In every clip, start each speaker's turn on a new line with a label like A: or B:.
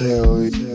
A: tell
B: you.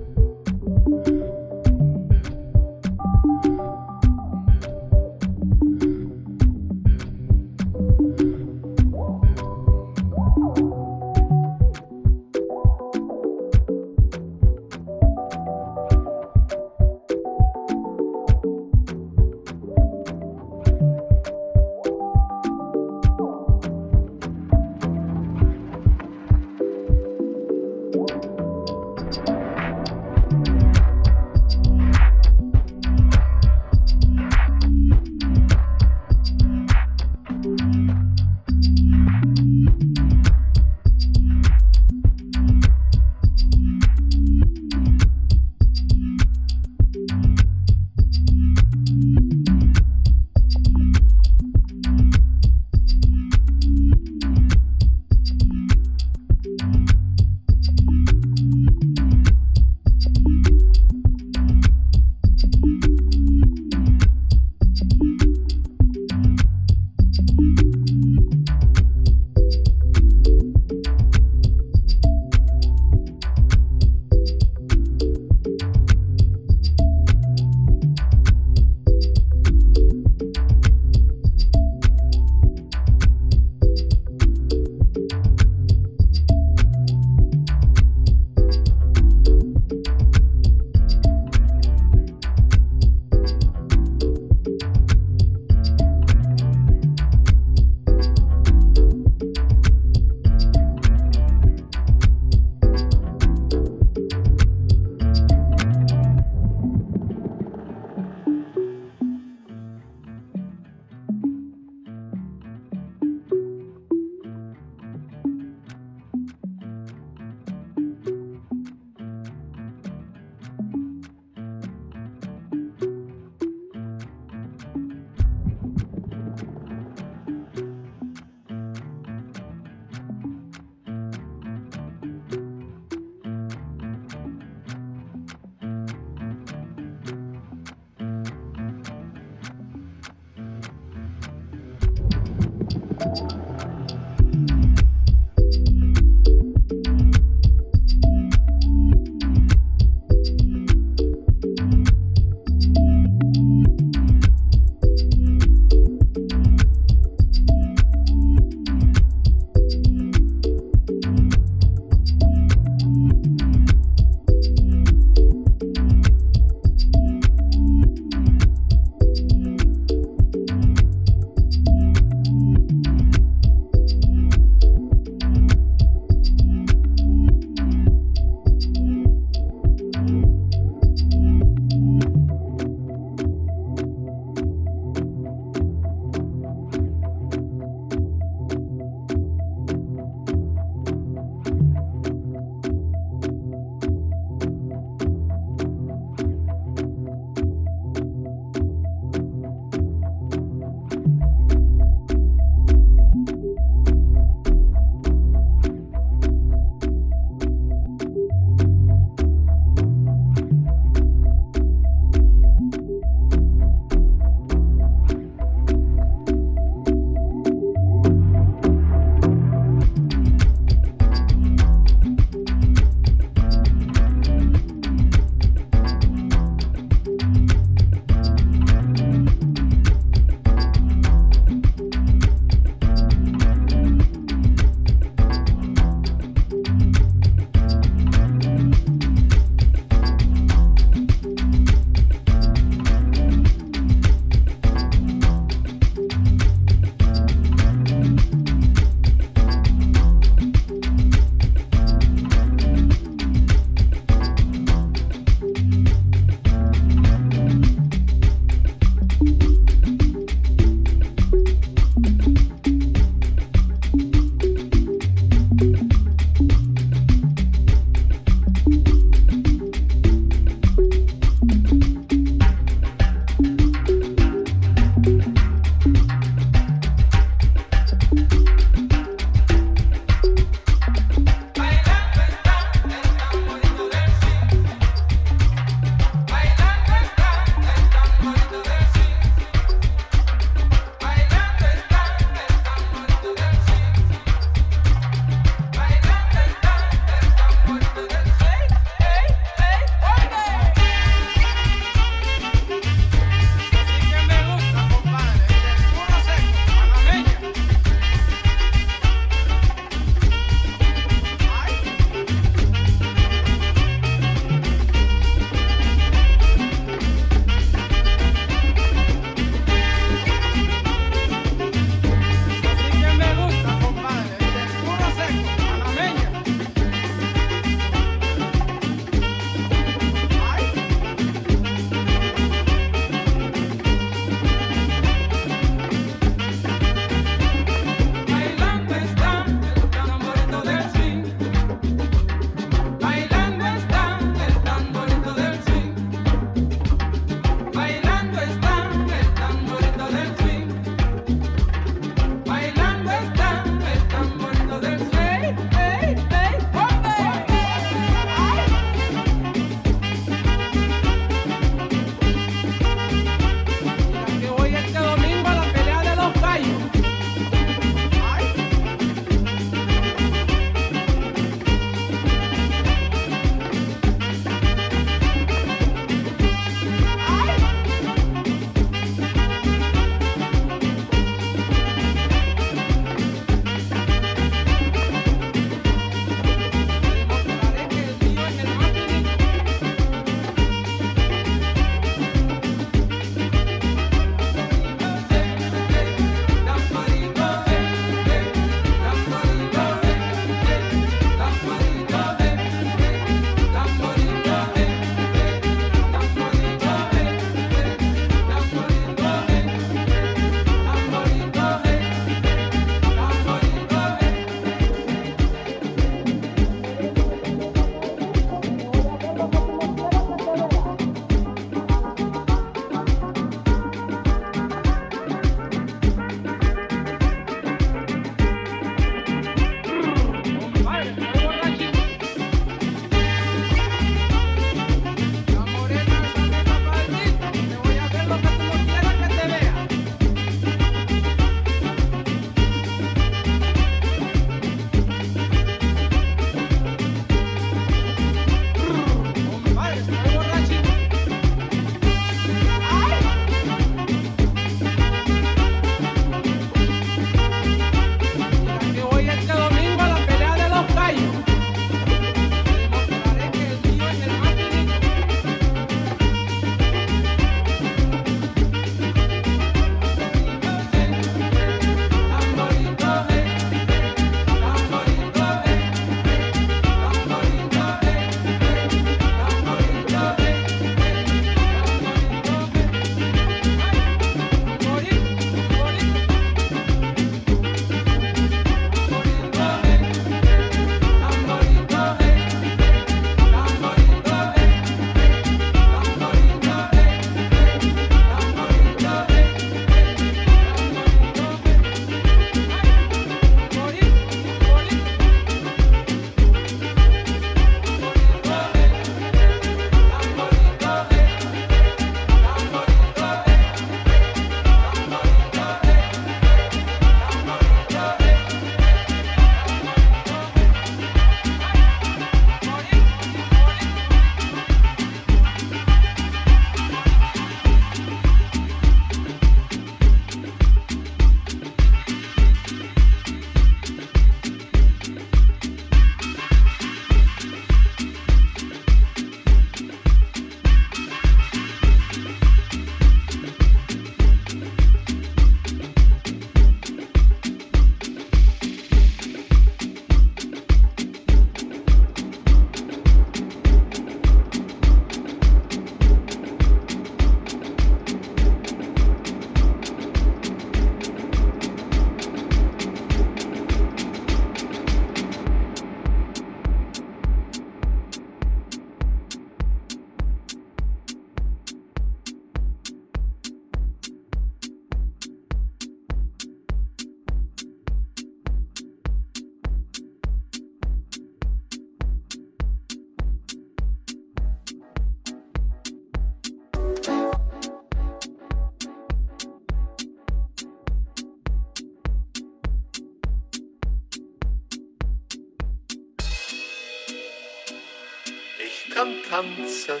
B: Tanzen,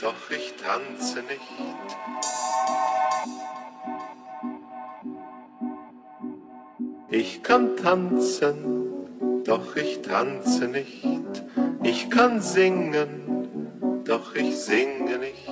B: doch ich tanze nicht. Ich kann tanzen, doch ich tanze nicht. Ich kann singen, doch ich singe nicht.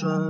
C: try.